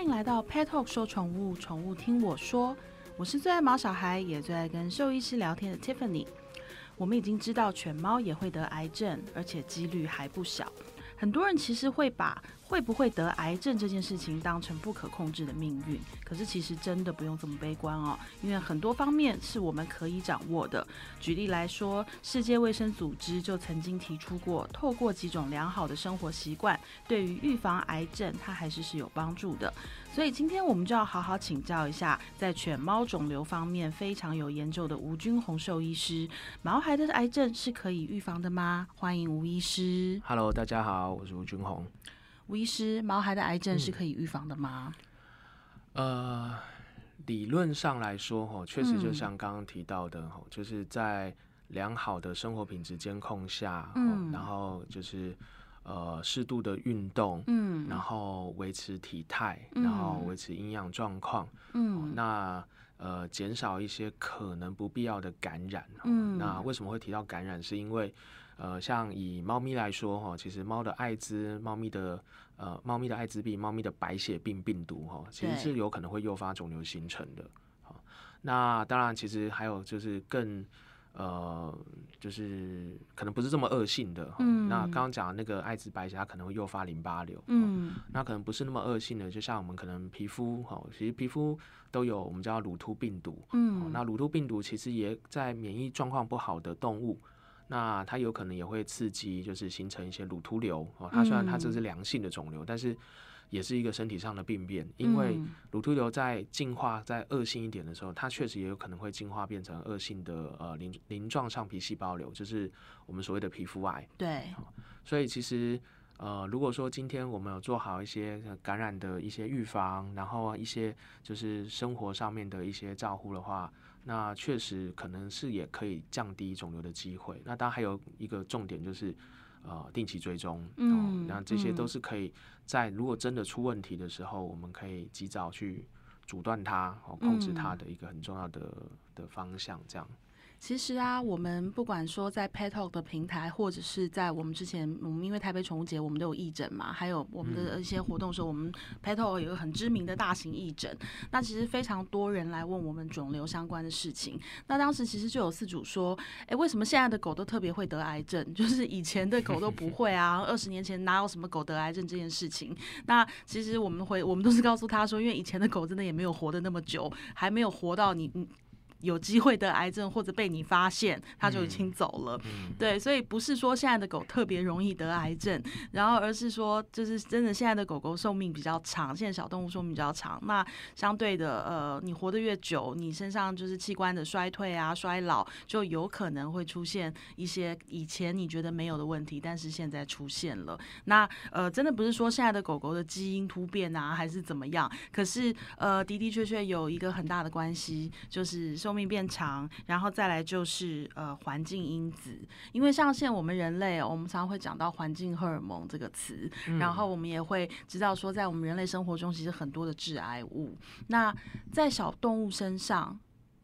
欢迎来到 Pet Talk 说宠物，宠物听我说。我是最爱毛小孩，也最爱跟兽医师聊天的 Tiffany。我们已经知道犬猫也会得癌症，而且几率还不小。很多人其实会把会不会得癌症这件事情当成不可控制的命运，可是其实真的不用这么悲观哦，因为很多方面是我们可以掌握的。举例来说，世界卫生组织就曾经提出过，透过几种良好的生活习惯，对于预防癌症，它还是是有帮助的。所以今天我们就要好好请教一下，在犬猫肿瘤方面非常有研究的吴君红兽医师，毛孩的癌症是可以预防的吗？欢迎吴医师。Hello，大家好，我是吴君红。吴医师，毛孩的癌症是可以预防的吗？呃，理论上来说，哈，确实就像刚刚提到的，哈，就是在良好的生活品质监控下，嗯然后就是呃适度的运动，嗯然后维持体态，嗯然后维持营养状况，嗯那呃减少一些可能不必要的感染。哦嗯那为什么会提到感染？是因为呃，像以猫咪来说哈，其实猫的艾滋、猫咪的呃猫咪的艾滋病、猫咪的白血病病毒哈，其实是有可能会诱发肿瘤形成的。好，那当然，其实还有就是更。呃，就是可能不是这么恶性的，哈嗯那刚刚讲的那个艾滋白血，它可能会诱发淋巴瘤，嗯那可能不是那么恶性的，就像我们可能皮肤哈，其实皮肤都有我们叫乳突病毒。哦嗯，那乳突病毒其实也在免疫状况不好的动物，那它有可能也会刺激，就是形成一些乳突瘤哦。它虽然它这是良性的肿瘤，但是也是一个身体上的病变，因为嗯乳突瘤在进化在恶性一点的时候，它确实也有可能会进化变成恶性的呃鳞鳞状上皮细胞瘤，就是我们所谓的皮肤癌。对，所以其实呃，如果说今天我们有做好一些呃感染的一些预防，然后一些就是生活上面的一些照护的话，那确实可能是也可以降低肿瘤的机会。那当然还有一个重点就是。呃，定期追踪，嗯哦，那这些嗯都是可以在如果真的出问题的时候，我们可以及早去阻断它，哦，控制它嗯的一个很重要的的方向，这样。其实啊，我们不管说在 Pet Talk 的平台，或者是在我们之前，我们因为台北宠物节，我们都有义诊嘛，还有我们的一些活动的时候，我们 Pet Talk 有一个很知名的大型义诊。那其实非常多人来问我们肿瘤相关的事情。那当时其实就有四主说，哎，为什么现在的狗都特别会得癌症？就是以前的狗都不会啊，二十年前哪有什么狗得癌症这件事情？那其实我们回，我们都是告诉他说，因为以前的狗真的也没有活得那么久，还没有活到你你有机会得癌症或者被你发现，它就已经走了。嗯对，所以不是说现在的狗特别容易得癌症，然后而是说就是真的现在的狗狗寿命比较长，现在小动物寿命比较长，那相对的呃，你活得越久，你身上就是器官的衰退啊、衰老，就有可能会出现一些以前你觉得没有的问题，但是现在出现了。那呃，真的不是说现在的狗狗的基因突变啊，还是怎么样？可是呃，的的确确有一个很大的关系，就是寿命变长，然后再来就是呃环境因子，因为像现在我们人类哦，我们常常会讲到环境荷尔蒙这个词，然后我们也会知道说，在我们人类生活中，其实很多的致癌物。那在小动物身上，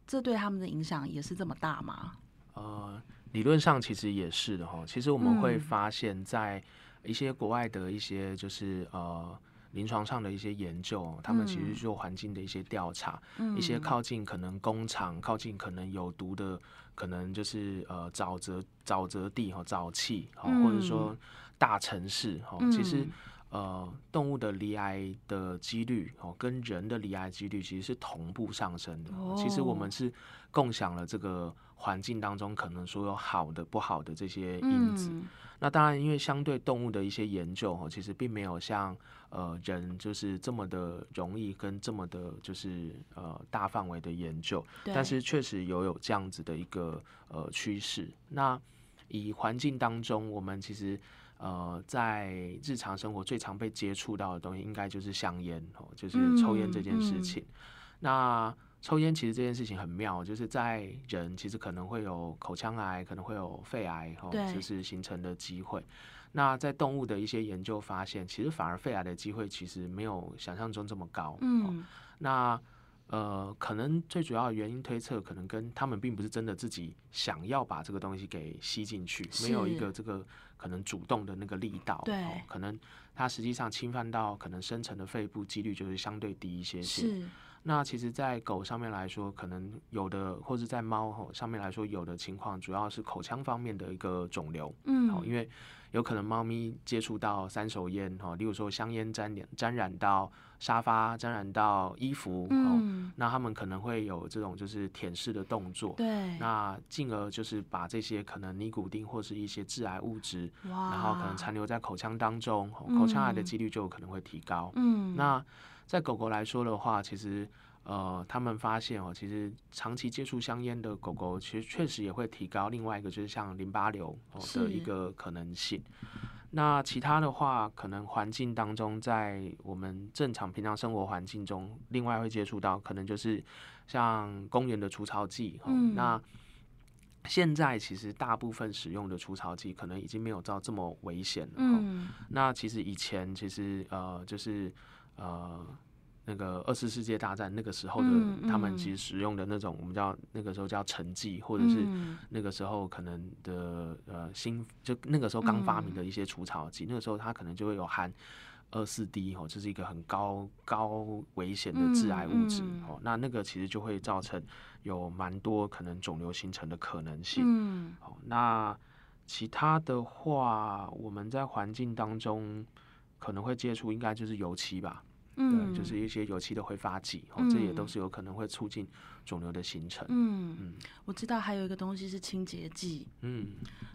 这对他们的影响也是这么大吗？呃，理论上其实也是的哈。其实我们会嗯发现，在一些国外的一些就是呃临床上的一些研究，他们其实嗯。做环境的一些调查，嗯。一些靠近可能工厂、靠近可能有毒的，可能就是呃沼泽沼泽地哈、沼气哈，或者说大城市哈，其实。嗯呃，动物的离癌的几率哦，跟人的离癌几率其实是同步上升的。其实我哦们是共享了这个环境当中可能说有好的、不好的这些因子。嗯那当然，因为相对动物的一些研究哦，其实并没有像呃人就是这么的容易跟这么的，就是呃大范围的研究。但是确实有有这样子的一个呃趋势。那以环境当中，我们其实呃在日常生活最常被接触到的东西，应该就是香烟哦，就是抽烟这件事嗯嗯情。那抽烟其实这件事情很妙，就是在人其实可能会有口腔癌，可能会有肺癌哦对，就是形成的机会。那在动物的一些研究发现，其实反而肺癌的机会其实没有想象中这么高。哦嗯那呃，可能最主要的原因推测，可能跟他们并不是真的自己想要把这个东西给吸进去，没有一个这个可能主动的那个力道，对。哦，可能它实际上侵犯到可能深层的肺部几率就是相对低一些些。是，那其实，在狗上面来说，可能有的，或者在猫吼上面来说，有的情况主要是口腔方面的一个肿瘤，嗯。哦，因为有可能猫咪接触到三手烟，哦，例如说香烟沾染沾染到沙发，沾染到衣服，那他们可能会有这种就是舔舐的动作，对，那进而就是把这些可能尼古丁或是一些致癌物质，然后可能残留在口腔当中，哦口腔癌的嗯几率就有可能会提高。嗯，那在狗狗来说的话，其实呃，他们发现哦，其实长期接触香烟的狗狗，其实确实也会提高另外一个就是像淋巴瘤哦的一个可能性。那其他的话，可能环境当中，在我们正常平常生活环境中，另外会接触到，可能就是像公园的除草剂。那现在其实大部分使用的除草剂，可能已经没有到这么危险了。那其实以前其实呃就是呃那个二次世界大战那个时候的，嗯他们嗯其实使用的那种我们叫那个时候叫沉剂，或者是嗯。那个时候可能的呃新就那个时候刚发明的一些除草剂，那个时候它可能就会有含。二四 D 哦，这是一个很高高危险的致癌物质、嗯。嗯哦，那那个其实就会造成有蛮多可能肿瘤形成的可能性。嗯。好，那其他的话，我们在环境当中可能会接触，应该就是油漆吧，嗯，对，就是一些油漆的挥发剂，哦，这也都嗯。是有可能会促进肿瘤的形成。嗯，嗯。我知道还有一个东西是清洁剂，嗯。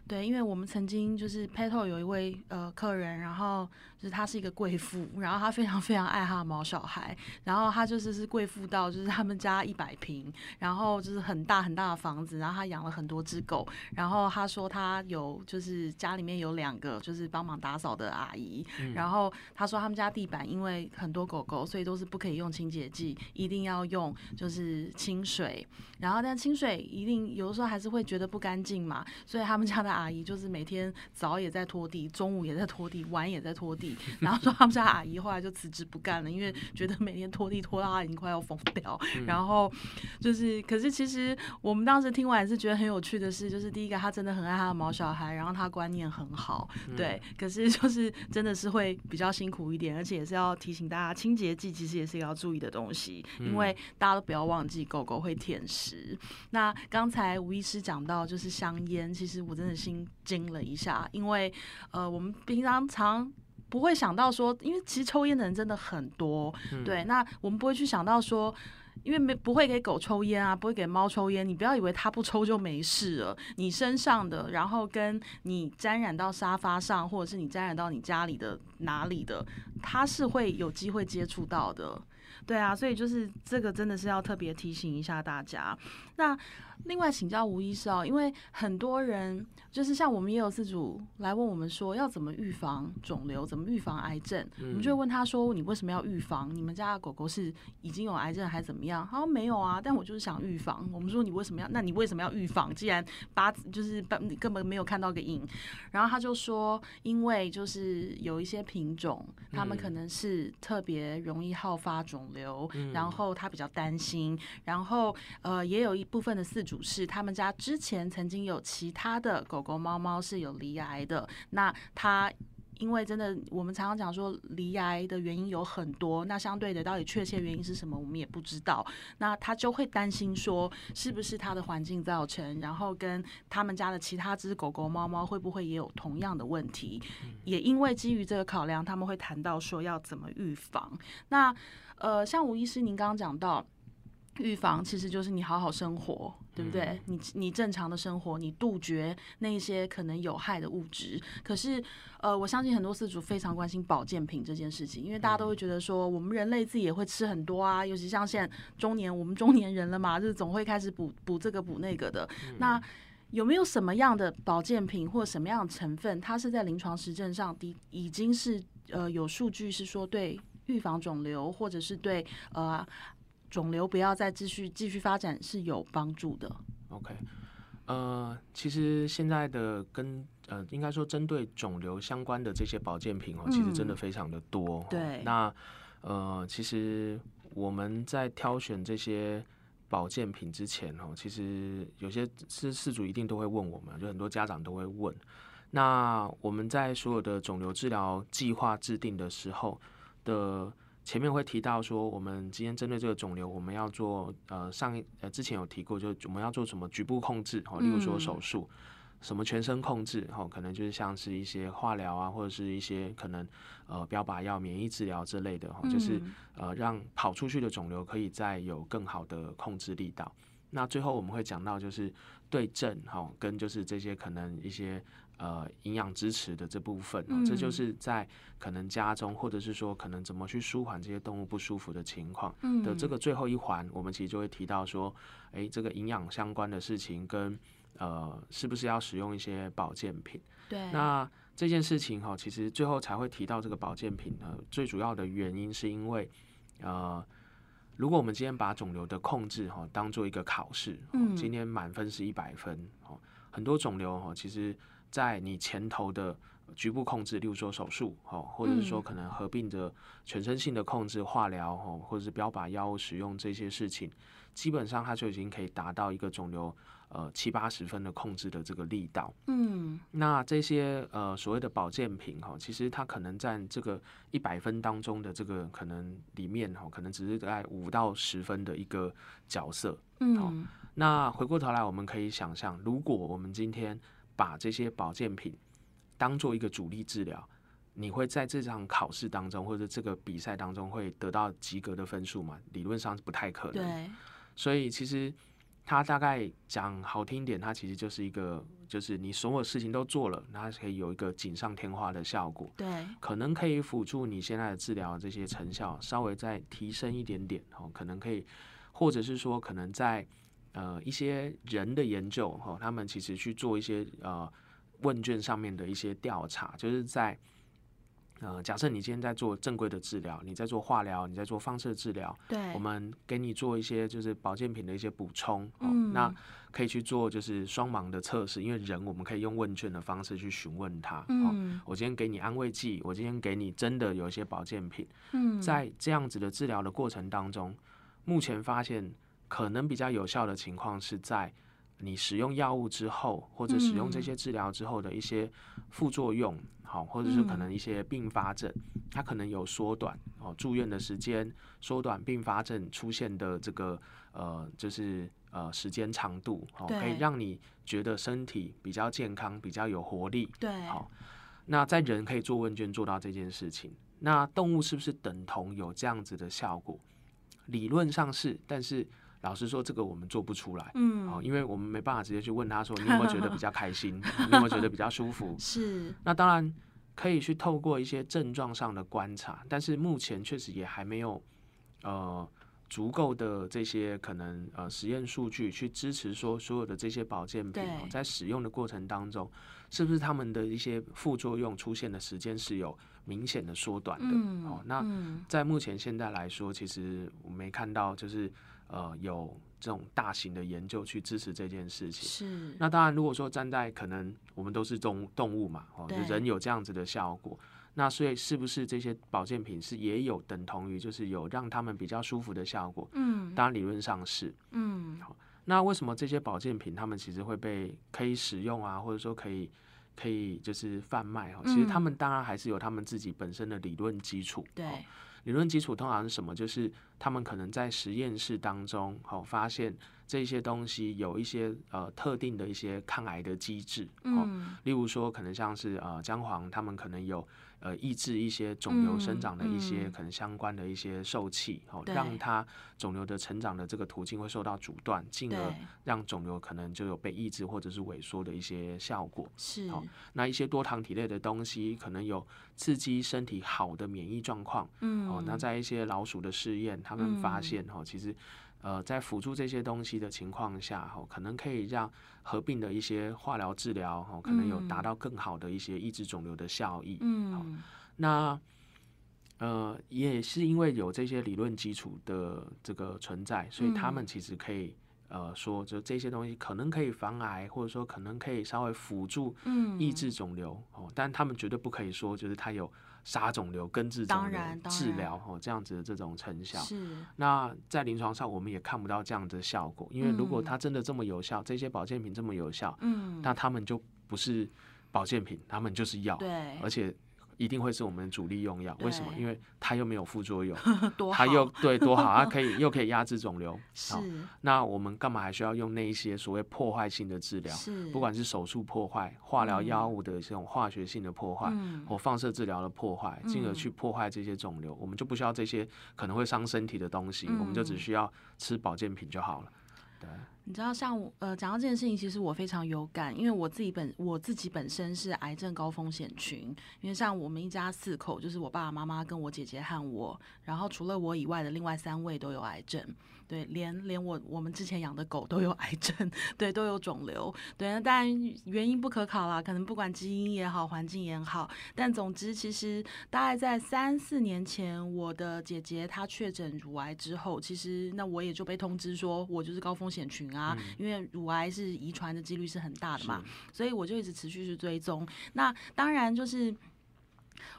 对，因为我们曾经就是 Petal 有一位呃客人，然后就是她是一个贵妇，然后她非常非常爱她的毛小孩，然后她就是是贵妇到就是他们家一百平，然后就是很大很大的房子，然后她养了很多只狗，然后她说她有就是家里面有两个就是帮忙打扫的阿姨，嗯。然后她说他们家地板因为很多狗狗，所以都是不可以用清洁剂，一定要用就是清水。然后但清水一定有的时候还是会觉得不干净嘛，所以他们家的阿姨就是每天早也在拖地，中午也在拖地，晚也在拖地。然后说他们家阿姨后来就辞职不干了，因为觉得每天拖地拖到她已经快要疯掉。然后就是，可是其实我们当时听完也是觉得很有趣的是，就是第一个他真的很爱他的毛小孩，然后他观念很好，对。可是就是真的是会比较辛苦一点，而且也是要提醒大家，清洁剂其实也是一个要注意的东西，因为大家都不要忘记狗狗会舔食。那刚才吴医师讲到就是香烟，其实我真的心惊了一下，因为呃，我们平常常。不会想到说，因为其实抽烟的人真的很多，对。那我们不会去想到说，因为没不会给狗抽烟啊，不会给猫抽烟，你不要以为它不抽就没事了。你身上的，然后跟你沾染到沙发上，或者是你沾染到你家里的哪里的，它是会有机会接触到的。对啊，所以就是这个真的是要特别提醒一下大家。那另外请教吴医师哦，因为很多人就是像我们也有自主来问我们说，要怎么预防肿瘤，怎么预防癌症？我们就会问他说，你为什么要预防？你们家的狗狗是已经有癌症还是怎么样？他说没有啊，但我就是想预防。我们说你为什么要？那你为什么要预防？既然八字就是八你根本没有看到个影，然后他就说，因为就是有一些品种，他们可能是特别容易好发肿瘤，然后他比较担心，然后呃也有一部分的饲主是他们家之前曾经有其他的狗狗、猫猫是有离癌的，那他。因为真的，我们常常讲说离癌的原因有很多，那相对的，到底确切原因是什么，我们也不知道。那他就会担心说，是不是他的环境造成，然后跟他们家的其他只狗狗、猫猫会不会也有同样的问题？也因为基于这个考量，他们会谈到说要怎么预防。那呃，像吴医师您刚刚讲到。预防其实就是你好好生活，对不对？你你正常的生活，你杜绝那些可能有害的物质。可是，呃，我相信很多饲主非常关心保健品这件事情，因为大家都会觉得说，我们人类自己也会吃很多啊，尤其像现在中年，我们中年人了嘛，就是总会开始补补这个补那个的。那有没有什么样的保健品或什么样的成分，它是在临床实证上的已经是呃有数据是说对预防肿瘤或者是对呃。肿瘤不要再继续继续发展是有帮助的。OK，呃，其实现在的跟呃，应该说针对肿瘤相关的这些保健品哦，其实真的非常的多。哦对那呃，其实我们在挑选这些保健品之前哦，其实有些是事主一定都会问我们，就很多家长都会问。那我们在所有的肿瘤治疗计划制定的时候的前面会提到说，我们今天针对这个肿瘤，我们要做呃上一呃之前有提过，就我们要做什么局部控制哦，例如说手术，什么全身控制哦，可能就是像是一些化疗啊，或者是一些可能呃标靶药、免疫治疗之类的哦，就是呃让跑出去的肿瘤可以再有更好的控制力道。那最后我们会讲到就是对症哈，跟就是这些可能一些。呃，营养支持的这部分，这就是在可能家中，或者是说可能怎么去舒缓这些动物不舒服的情况的这个最后一环，我们其实就会提到说，哎，这个营养相关的事情跟呃，是不是要使用一些保健品？对。那这件事情哈，其实最后才会提到这个保健品呢，最主要的原因是因为呃，如果我们今天把肿瘤的控制哈当做一个考试，嗯，今天满分是一百分，哦，很多肿瘤哈其实。在你前头的局部控制，例如说手术，哦，或者是说可能合并着全身性的控制，化疗，哦，或者是标靶药物使用这些事情，基本上它就已经可以达到一个肿瘤呃七八十分的控制的这个力道。嗯，那这些呃所谓的保健品，哈，其实它可能占这个一百分当中的这个可能里面，哈，可能只是在五到十分的一个角色。嗯，那回过头来，我们可以想象，如果我们今天把这些保健品当做一个主力治疗，你会在这场考试当中或者这个比赛当中会得到及格的分数吗？理论上是不太可能。对，所以其实它大概讲好听点，它其实就是一个，就是你所有事情都做了，它可以有一个锦上添花的效果。对，可能可以辅助你现在的治疗这些成效稍微再提升一点点哦，可能可以，或者是说可能在。呃，一些人的研究哈，他们其实去做一些呃问卷上面的一些调查，就是在呃，假设你今天在做正规的治疗，你在做化疗，你在做放射治疗，对，我们给你做一些就是保健品的一些补充，嗯，那可以去做就是双盲的测试，因为人我们可以用问卷的方式去询问他，嗯，我今天给你安慰剂，我今天给你真的有一些保健品，嗯，在这样子的治疗的过程当中，目前发现。可能比较有效的情况是在你使用药物之后，或者使用这些治疗之后的一些副作用，好，或者是可能一些并发症，它可能有缩短哦住院的时间，缩短并发症出现的这个呃就是呃时间长度，好，可以让你觉得身体比较健康，比较有活力。对，好，那在人可以做问卷做到这件事情，那动物是不是等同有这样子的效果？理论上是，但是。老实说，这个我们做不出来，嗯，哦，因为我们没办法直接去问他说，你有没有觉得比较开心，你有没有觉得比较舒服？是。那当然可以去透过一些症状上的观察，但是目前确实也还没有呃足够的这些可能呃实验数据去支持说所有的这些保健品在使用的过程当中，是不是他们的一些副作用出现的时间是有明显的缩短的？哦，那在目前现在来说，其实我没看到就是。呃，有这种大型的研究去支持这件事情。是。那当然，如果说站在可能我们都是动动物嘛，哦，人有这样子的效果，那所以是不是这些保健品是也有等同于就是有让他们比较舒服的效果？嗯，当然理论上是。嗯。好，那为什么这些保健品他们其实会被可以使用啊，或者说可以可以就是贩卖哈？其实他们当然还是有他们自己本身的理论基础。对。理论基础通常是什么？就是他们可能在实验室当中，好发现这些东西有一些呃特定的一些抗癌的机制。嗯，例如说可能像是呃姜黄，他们可能有。呃，抑制一些肿瘤生长的一些可能相关的一些受气，哦，让它肿瘤的成长的这个途径会受到阻断，进而让肿瘤可能就有被抑制或者是萎缩的一些效果。是，哦那一些多糖体类的东西可能有刺激身体好的免疫状况。嗯，哦，那在一些老鼠的试验，他们发现，哦，其实。呃，在辅助这些东西的情况下，哈，可能可以让合并的一些化疗治疗，哈，可能有达到更好的一些抑制肿瘤的效益。嗯，那呃，也是因为有这些理论基础的这个存在，所以他们其实可以呃说，就这些东西可能可以防癌，或者说可能可以稍微辅助抑制肿瘤哦，但他们绝对不可以说就是它有。杀肿瘤、根治肿瘤、治疗哦，这样子的这种成效。是。那在临床上，我们也看不到这样的效果，因为如果它真的这么有效，这些保健品这么有效，嗯，那他们就不是保健品，他们就是药，对，而且一定会是我们主力用药。为什么？因为它又没有副作用，它又对多好，它 可以又可以压制肿瘤。是好，那我们干嘛还需要用那一些所谓破坏性的治疗？是，不管是手术破坏、化疗嗯药物的这种化学性的破坏，嗯或放射治疗的破坏，进而嗯去破坏这些肿瘤，我们就不需要这些可能会伤身体的东西，我们就只嗯需要吃保健品就好了。对，你知道，像我呃讲到这件事情，其实我非常有感，因为我自己本我自己本身是癌症高风险群，因为像我们一家四口，就是我爸爸妈妈跟我姐姐和我，然后除了我以外的另外三位都有癌症，对，连连我我们之前养的狗都有癌症，对，都有肿瘤，对，那当然原因不可考啦，可能不管基因也好，环境也好，但总之其实大概在三四年前，我的姐姐她确诊乳癌之后，其实那我也就被通知说我就是高风险群啊，因为乳癌是遗传的几率是很大的嘛，所以我就一直持续去追踪。那当然就是。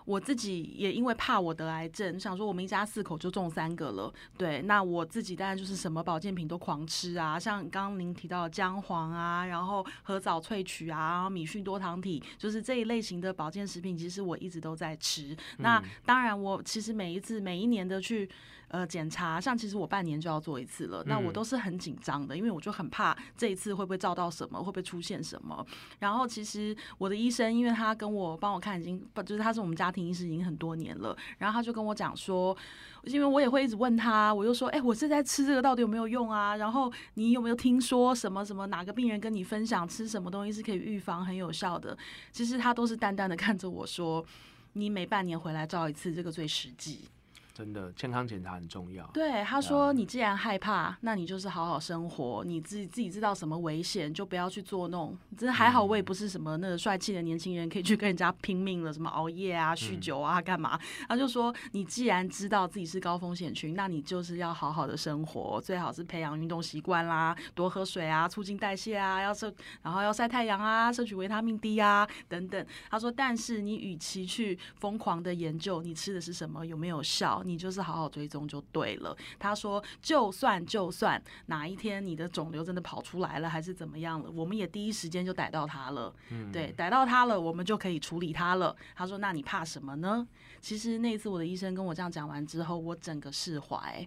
我自己也因为怕我得癌症，想说我们一家四口就中三个了，对，那我自己当然就是什么保健品都狂吃啊，像刚刚您提到的姜黄啊，然后核藻萃取啊，然后米讯多糖体，就是这一类型的保健食品，其实我一直都在吃。那当然，我其实每一次每一年的去呃检查，像其实我半年就要做一次了，那我嗯都是很紧张的，因为我就很怕这一次会不会照到什么，会不会出现什么。然后其实我的医生，因为他跟我帮我看已经不就是他是我们家庭医师已经很多年了，然后他就跟我讲说，因为我也会一直问他，我就说，哎、我是在吃这个到底有没有用啊？然后你有没有听说什么什么哪个病人跟你分享吃什么东西是可以预防很有效的？其实他都是淡淡的看着我说，你每半年回来照一次，这个最实际。真的健康检查很重要。对，他说你既然害怕，那你就是好好生活，你自己自己知道什么危险，就不要去做弄。真的还好，我也不是什么那个帅气的年轻人，可以去跟人家拼命了，什么熬夜啊、酗酒啊、干嘛？他就说，你既然知道自己是高风险群，那你就是要好好的生活，最好是培养运动习惯啦，多喝水啊，促进代谢啊，要摄，然后要晒太阳啊，摄取维他命 D 啊等等。他说，但是你与其去疯狂的研究你吃的是什么有没有效，你就是好好追踪就对了。他说，就算就算哪一天你的肿瘤真的跑出来了，还是怎么样了，我们也第一时间就逮到它了。对，逮到它了，我们就可以处理它了。他说，那你怕什么呢？其实那一次我的医生跟我这样讲完之后，我整个释怀。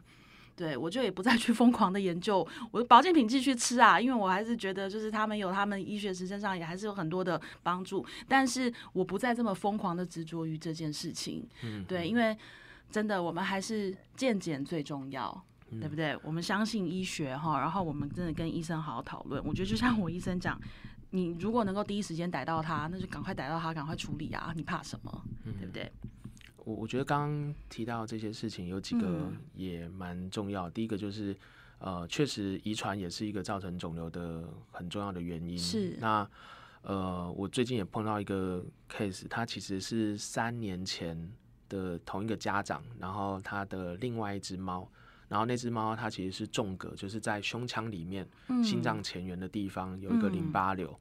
对，我就也不再去疯狂的研究，我的保健品继续吃啊，因为我还是觉得就是他们有他们医学实证上也还是有很多的帮助，但是我不再这么疯狂的执着于这件事情。嗯，对，因为真的我们还是健检最重要。对不对？我们相信医学哈，然后我们真的跟医生好好讨论。我觉得就像我医生讲，你如果能够第一时间逮到他，那就赶快逮到他，赶快处理啊！你怕什么？对不对？我我觉得刚刚提到这些事情有几个嗯也蛮重要。第一个就是，呃，确实遗传也是一个造成肿瘤的很重要的原因。是那呃，我最近也碰到一个 case，他其实是三年前的同一个家长，然后他的另外一只猫，然后那只猫它其实是纵隔，就是在胸腔里面、心脏前缘的地方有一个淋巴瘤。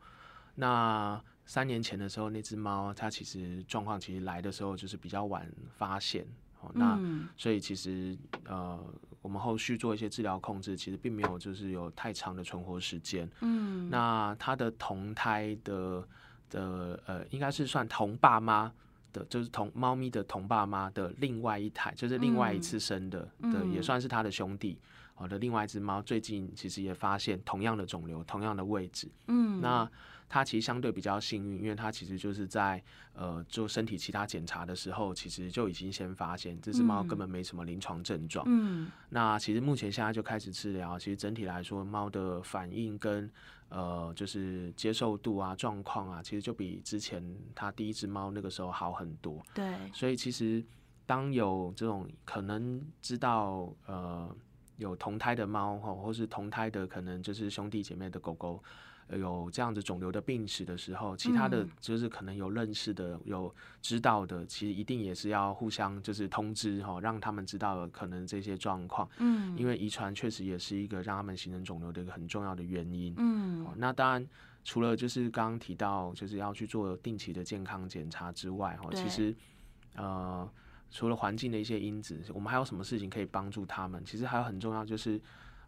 那三年前的时候，那只猫它其实状况其实来的时候就是比较晚发现，哦，那嗯。所以其实呃，我们后续做一些治疗控制，其实并没有就是有太长的存活时间。嗯。那它的同胎的的呃，应该是算同爸妈的，就是同猫咪的同爸妈的另外一台，就是另外一次生的、的，嗯也算是他的兄弟。好的另外一只猫最近其实也发现同样的肿瘤，同样的位置。嗯，那它其实相对比较幸运，因为它其实就是在呃做身体其他检查的时候，其实就已经先发现这只猫嗯根本没什么临床症状。嗯那其实目前现在就开始治疗，其实整体来说，猫的反应跟呃就是接受度啊、状况啊，其实就比之前它第一只猫那个时候好很多。对，所以其实当有这种可能知道呃有同胎的猫或，或是同胎的可能就是兄弟姐妹的狗狗。呃有这样子肿瘤的病史的时候，其他的嗯就是可能有认识的、有知道的，其实一定也是要互相就是通知哈，让他们知道可能这些状况，嗯因为遗传确实也是一个让他们形成肿瘤的一个很重要的原因。嗯哦那当然，除了就是刚刚提到就是要去做定期的健康检查之外，哈，对其实呃，除了环境的一些因子，我们还有什么事情可以帮助他们？其实还有很重要就是。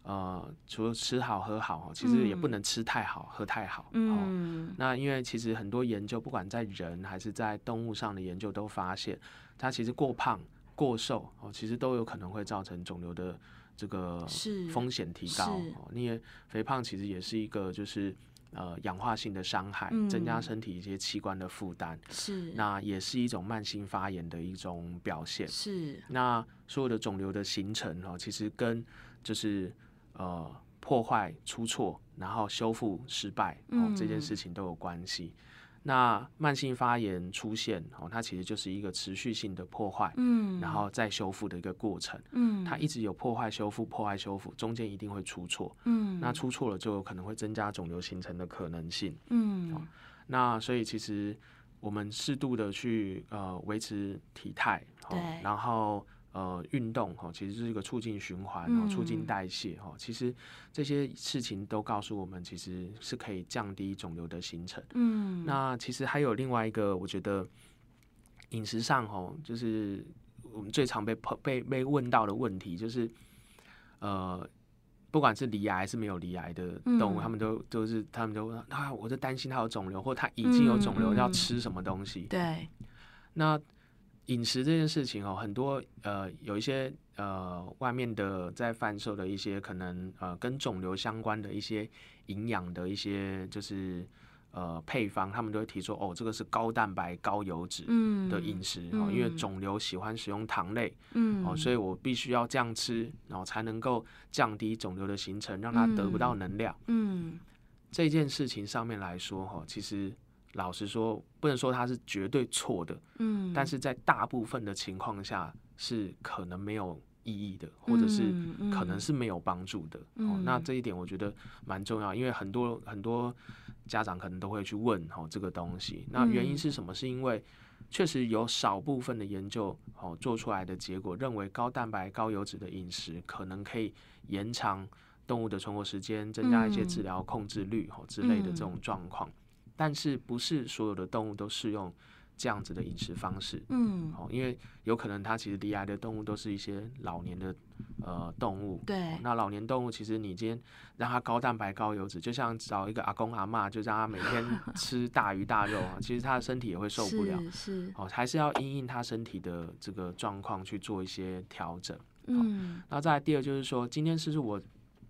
呃，除了吃好喝好，其实也不能吃太好喝太好。嗯，那因为其实很多研究，不管在人还是在动物上的研究，都发现它其实过胖、过瘦哦，其实都有可能会造成肿瘤的这个风险提高。哦，因为肥胖其实也是一个就是呃氧化性的伤害，增加身体一些器官的负担。是，那也是一种慢性发炎的一种表现。是，那所有的肿瘤的形成哦，其实跟就是呃，破坏、出错，然后修复失败，哦，这件事情都有关系。那慢性发炎出现，哦，它其实就是一个持续性的破坏，嗯，然后再修复的一个过程，嗯，它一直有破坏、修复、破坏、修复，中间一定会出错，嗯，那出错了就有可能会增加肿瘤形成的可能性，嗯，那所以其实我们适度的去呃维持体态，对，然后。呃，运动哈，其实是一个促进循环然后，促进代谢哈。其实这些事情都告诉我们，其实是可以降低肿瘤的形成。嗯，那其实还有另外一个，我觉得饮食上哈，就是我们最常被被被问到的问题，就是呃，不管是离癌还是没有离癌的动物，他们都都是他们都啊，我就担心它有肿瘤，或它已经有肿瘤，要吃什么东西？对，那。饮食这件事情哦，很多呃有一些呃外面的在贩售的一些可能呃跟肿瘤相关的一些营养的一些就是呃配方，他们都会提出哦，这个是高蛋白高油脂的饮食哦，因为肿瘤喜欢使用糖类，嗯，哦，所以我必须要这样吃，然后才能够降低肿瘤的形成，让它得不到能量。嗯，这件事情上面来说哈，其实。老实说，不能说它是绝对错的，嗯，但是在大部分的情况下是可能没有意义的，或者是可能是没有帮助的。哦，那这一点我觉得蛮重要，因为很多很多家长可能都会去问哦这个东西。那原因是什么？是因为确实有少部分的研究哦做出来的结果认为高蛋白高油脂的饮食可能可以延长动物的存活时间，增加一些治疗控制率哦之类的这种状况。但是不是所有的动物都适用这样子的饮食方式？嗯，哦，因为有可能它其实离癌的动物都是一些老年的呃动物。对。那老年动物其实你今天让它高蛋白高油脂，就像找一个阿公阿妈，就让他每天 吃大鱼大肉啊，其实他的身体也会受不了。是。哦，还是要因应他身体的这个状况去做一些调整。嗯。那再第二就是说，今天是不是我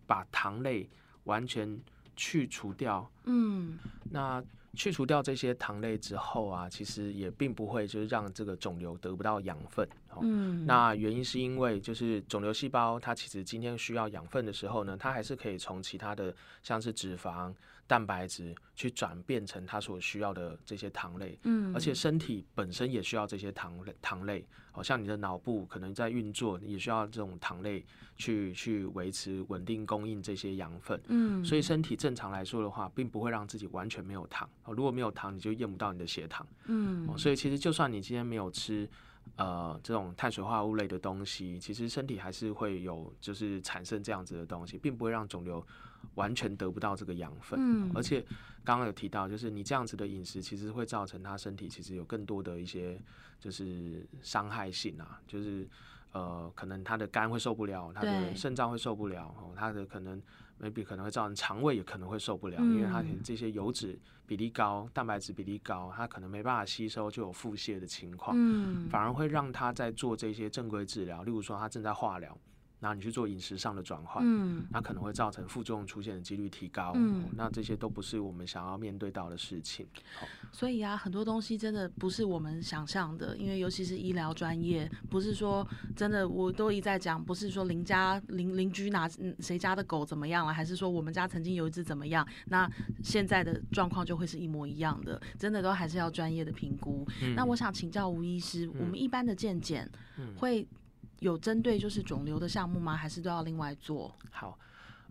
把糖类完全去除掉？嗯。那去除掉这些糖类之后啊，其实也并不会就是让这个肿瘤得不到养分。嗯，那原因是因为就是肿瘤细胞它其实今天需要养分的时候呢，它还是可以从其他的像是脂肪。蛋白质去转变成它所需要的这些糖类，嗯，而且身体本身也需要这些糖类，糖类，好像你的脑部可能在运作，也需要这种糖类去去维持稳定供应这些养分，嗯，所以身体正常来说的话，并不会让自己完全没有糖，哦，如果没有糖，你就验不到你的血糖，嗯，所以其实就算你今天没有吃。呃，这种碳水化合物类的东西，其实身体还是会有，就是产生这样子的东西，并不会让肿瘤完全得不到这个养分。嗯，而且刚刚有提到，就是你这样子的饮食，其实会造成他身体其实有更多的一些就是伤害性啊，就是呃，可能他的肝会受不了，他的肾脏会受不了，哦，他的可能。maybe 可能会造成肠胃也可能会受不了，因为他这些油脂比例高、蛋白质比例高，他可能没办法吸收，就有腹泻的情况，反而会让他在做这些正规治疗，例如说他正在化疗。然后你去做饮食上的转换，嗯，那可能会造成副作用出现的几率提高，嗯，那这些都不是我们想要面对到的事情。所以啊，很多东西真的不是我们想象的，因为尤其是医疗专业，不是说真的，我都一再讲，不是说邻家邻邻居哪谁家的狗怎么样了，还是说我们家曾经有一只怎么样，那现在的状况就会是一模一样的，真的都还是要专业的评估。那我想请教吴医师，我们一般的健检会。有针对就是肿瘤的项目吗？还是都要另外做？好，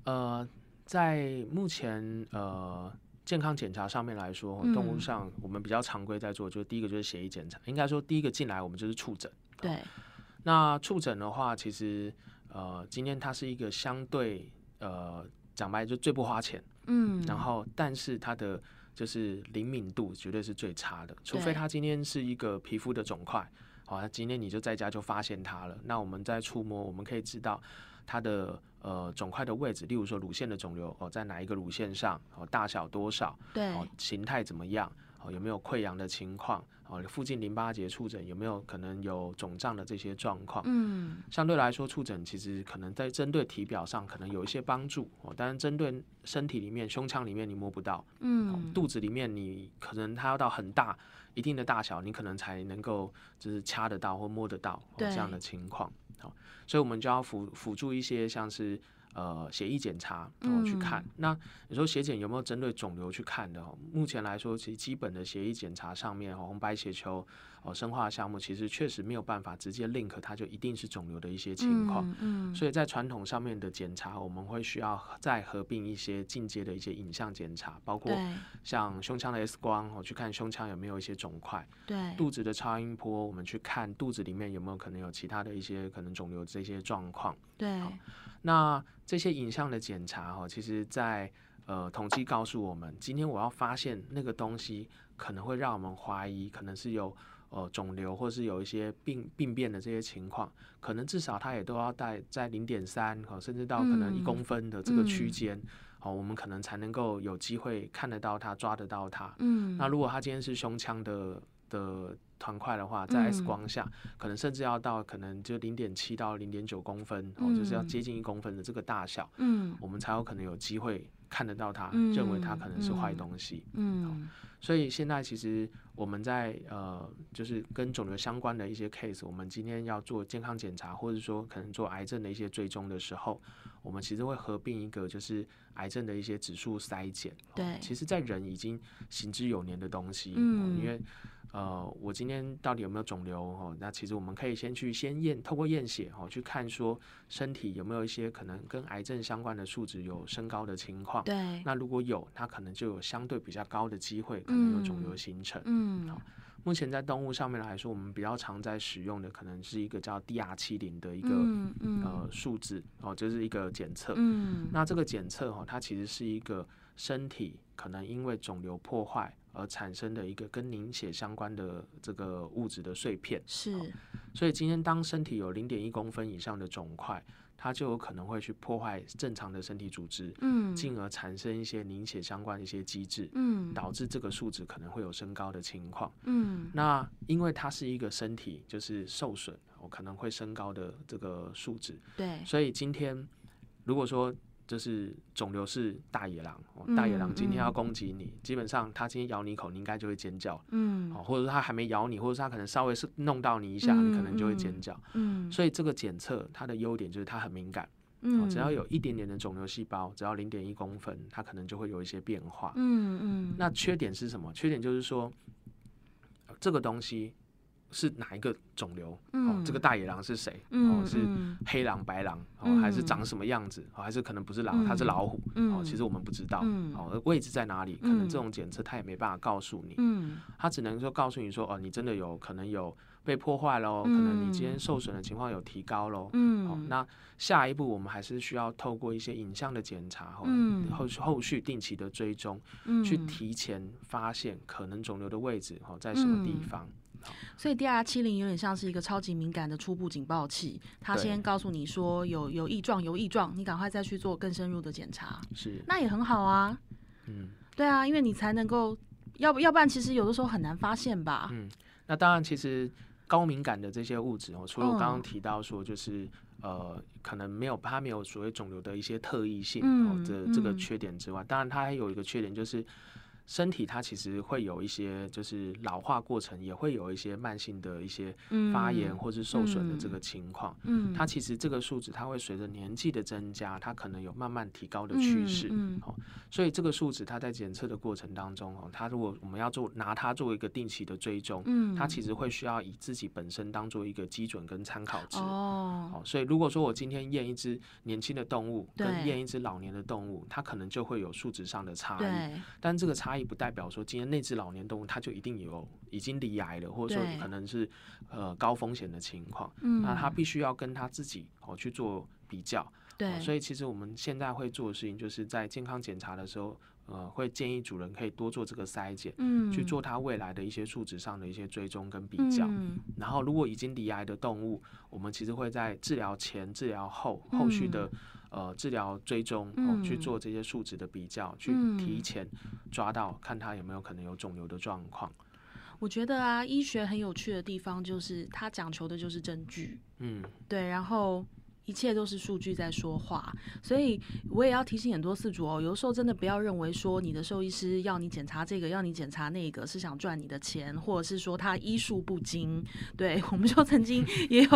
呃，在目前呃健康检查上面来说，动物上我们比较常规在做，就是第一个就是血液检查。应该说第一个进来我们就是触诊。对。那触诊的话，其实呃今天它是一个相对呃讲白就最不花钱，嗯，然后但是它的就是灵敏度绝对是最差的，除非它今天是一个皮肤的肿块。好，那今天你就在家就发现它了。那我们在触摸，我们可以知道它的呃肿块的位置，例如说乳腺的肿瘤哦，在哪一个乳腺上哦，大小多少，对，哦，形态怎么样，哦，有没有溃疡的情况，哦，附近淋巴结触诊有没有可能有肿胀的这些状况，嗯，相对来说，触诊其实可能在针对体表上可能有一些帮助哦，但是针对身体里面胸腔里面你摸不到，嗯，肚子里面你可能它要到很大一定的大小，你可能才能够就是掐得到或摸得到、哦、这样的情况。好、所以我们就要辅辅助一些像是呃血液检查然哦去看。那你说血检有没有针对肿瘤去看的？哦，目前来说，其实基本的血液检查上面，哦红白血球哦生化项目，其实确实没有办法直接 link 它就一定是肿瘤的一些情况。嗯，嗯，所以在传统上面的检查，我们会需要再合并一些进阶的一些影像检查，包括像胸腔的 X 光，我去看胸腔有没有一些肿块；对，肚子的超音波，我们去看肚子里面有没有可能有其他的一些可能肿瘤这些状况。对，那这些影像的检查哈，其实在呃统计告诉我们，今天我要发现那个东西，可能会让我们怀疑，可能是有呃肿瘤，或是有一些病病变的这些情况，可能至少它也都要在在零点三哦，甚至到可能一嗯公分的这个区嗯间，哦，我们可能才能够有机会看得到它，抓得到它。嗯，那如果它今天是胸腔的的团块的话，在 X 嗯光下，可能甚至要到可能就零点七到零点九公分，哦，就是要嗯接近一公分的这个大小，嗯我们才有可能有机会看得到它，嗯认为它可能是坏嗯东西。嗯所以现在其实我们在呃，就是跟肿瘤相关的一些 case，我们今天要做健康检查，或者说可能做癌症的一些追踪的时候，我们其实会合并一个就是癌症的一些指数筛检。哦对其实，在人已经行之有年的东西，嗯哦因为。呃，我今天到底有没有肿瘤？哦，那其实我们可以先去先验，透过验血哦，去看说身体有没有一些可能跟癌症相关的数值有升高的情况。对，那如果有，它可能就有相对比较高的机会，可能有肿瘤形成。嗯好目前在动物上面来说，我们比较常在使用的，可能是一个叫 DR 七零的一个、嗯嗯呃数字哦，就是一个检测。嗯那这个检测哈，它其实是一个身体可能因为肿瘤破坏而产生的一个跟凝血相关的这个物质的碎片。是所以今天当身体有零点一公分以上的肿块，它就有可能会去破坏正常的身体组织，嗯进而产生一些凝血相关的一些机制，嗯导致这个数值可能会有升高的情况。嗯那因为它是一个身体就是受损，我可能会升高的这个数值，对所以今天如果说就是肿瘤是大野狼，大野狼今天要嗯攻击你，基本上它今天咬你一口，你应该就会尖叫，嗯哦，或者是它还没咬你，或者是它可能稍微是弄到你一下，你可能就会尖叫。嗯所以这个检测它的优点就是它很敏感，哦，嗯只要有一点点的肿瘤细胞，只要零点一公分，它可能就会有一些变化。嗯嗯那缺点是什么？缺点就是说，呃这个东西是哪一个肿瘤？哦嗯，这个大野狼是谁？嗯哦，是嗯黑狼、白狼，哦，嗯还是长什么样子？哦，还是可能不是狼，它是嗯老虎。嗯哦，其实我们不知道。嗯哦，位置在哪里？可能这嗯种检测它也没办法告诉你，嗯它只能说告诉你说，哦，你真的有可能有被破坏喽，可能你今天嗯受损的情况有提高喽。嗯好，那下一步我们还是需要透过一些影像的检查，后续后续定期的追踪，嗯去提前发现可能肿瘤的位置哦在什么地嗯方。所以 DR 七零有点像是一个超级敏感的初步警报器，它先告诉你说有有异状有异状，你赶快再去做更深入的检查，是，那也很好啊。嗯对啊，因为你才能够，要不要不然其实有的时候很难发现吧。嗯。那当然，其实高敏感的这些物质哦，除了我刚刚嗯提到说，就是。呃，可能没有它没有所谓肿瘤的一些特异性、嗯哦，这这个嗯缺点之外，当然它还有一个缺点就是。身体它其实会有一些，就是老化过程也会有一些慢性的一些嗯发炎或是受损的这个情况。嗯，它其实这个数值它会随着年纪的增加，它可能有慢慢提高的趋势。嗯哦，所以这个数值它在检测的过程当中哦，它如果我们要做拿它作为一个定期的追踪，嗯，它其实会需要以自己本身当做一个基准跟参考值。哦，哦，所以如果说我今天验一只年轻的动物，跟验一只老年的动物，它可能就会有数值上的差异。对，但这个差异不代表说今天那只老年动物它就一定有已经罹癌了，或者说可能是呃高风险的情况。嗯，那它必须要跟它自己哦去做比较。对，哦所以其实我们现在会做的事情，就是在健康检查的时候，呃，会建议主人可以多做这个筛检，嗯，去做它未来的一些数值上的一些追踪跟比较。嗯然后，如果已经罹癌的动物，我们其实会在治疗前、治疗后、后续的呃治疗追踪、哦、去嗯。做这些数值的比较，去嗯。提前抓到看他有没有可能有肿瘤的状况。我觉得啊，医学很有趣的地方就是它讲求的就是证据，嗯，对，然后一切都是数据在说话，所以我也要提醒很多饲主哦，有时候真的不要认为说你的兽医师要你检查这个，要你检查那个，是想赚你的钱，或者是说他医术不精。对，我们就曾经也有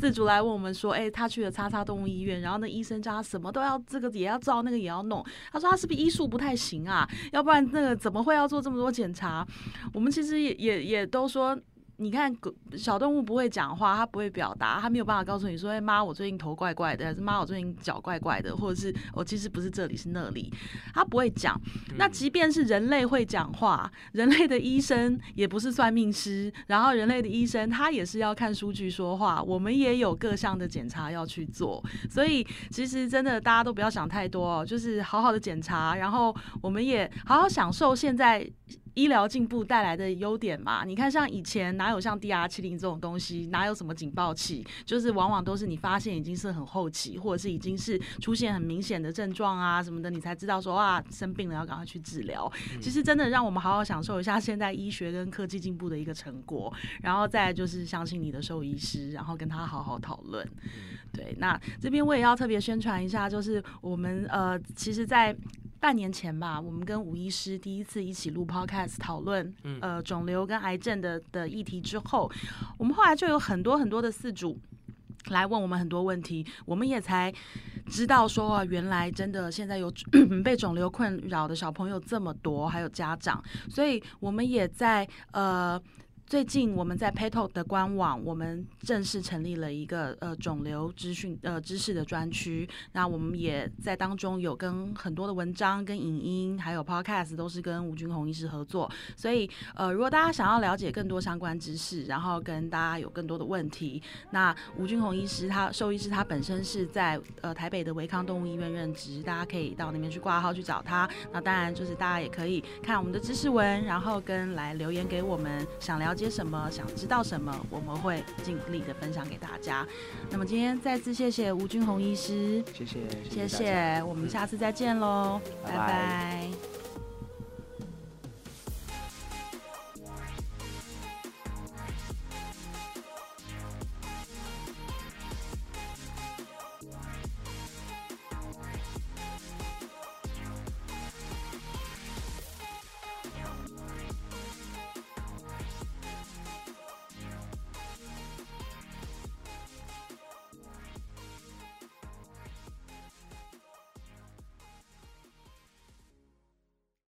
饲主来问我们说，哎、他去了叉叉动物医院，然后那医生叫他什么都要，这个也要照，那个也要弄。他说他是不是医术不太行啊？要不然那个怎么会要做这么多检查？我们其实也也也都说。你看，狗小动物不会讲话，它不会表达，它没有办法告诉你说：“哎、妈，我最近头怪怪的，还是妈，我最近脚怪怪的，或者是我、其实不是这里，是那里。”它不会讲。那即便是人类会讲话，人类的医生也不是算命师，然后人类的医生他也是要看数据说话。我们也有各项的检查要去做，所以其实真的大家都不要想太多哦，就是好好的检查，然后我们也好好享受现在。医疗进步带来的优点嘛，你看像以前哪有像 DR 七零这种东西，哪有什么警报器，就是往往都是你发现已经是很后期，或者是已经是出现很明显的症状啊什么的，你才知道说啊生病了要赶快去治疗。其实真的让我们好好享受一下现在医学跟科技进步的一个成果，然后再就是相信你的兽医师，然后跟他好好讨论。对，那这边我也要特别宣传一下，就是我们呃，其实，在半年前吧，我们跟吴医师第一次一起录 podcast 讨论嗯呃肿瘤跟癌症的的议题之后，我们后来就有很多很多的四主。来问我们很多问题，我们也才知道说啊，原来真的现在有 被肿瘤困扰的小朋友这么多，还有家长，所以我们也在呃。最近我们在 Petal 的官网，我们正式成立了一个呃肿瘤资讯呃知识的专区。那我们也在当中有跟很多的文章、跟影音，还有 Podcast 都是跟吴君宏医师合作。所以呃，如果大家想要了解更多相关知识，然后跟大家有更多的问题，那吴君宏医师他兽医师他本身是在呃台北的维康动物医院任职，大家可以到那边去挂号去找他。那当然就是大家也可以看我们的知识文，然后跟来留言给我们，想了解什么，想知道什么，我们会尽力的分享给大家。那么今天再次谢谢吴君宏医师，谢谢，谢谢，我们下次再见喽，拜拜。拜拜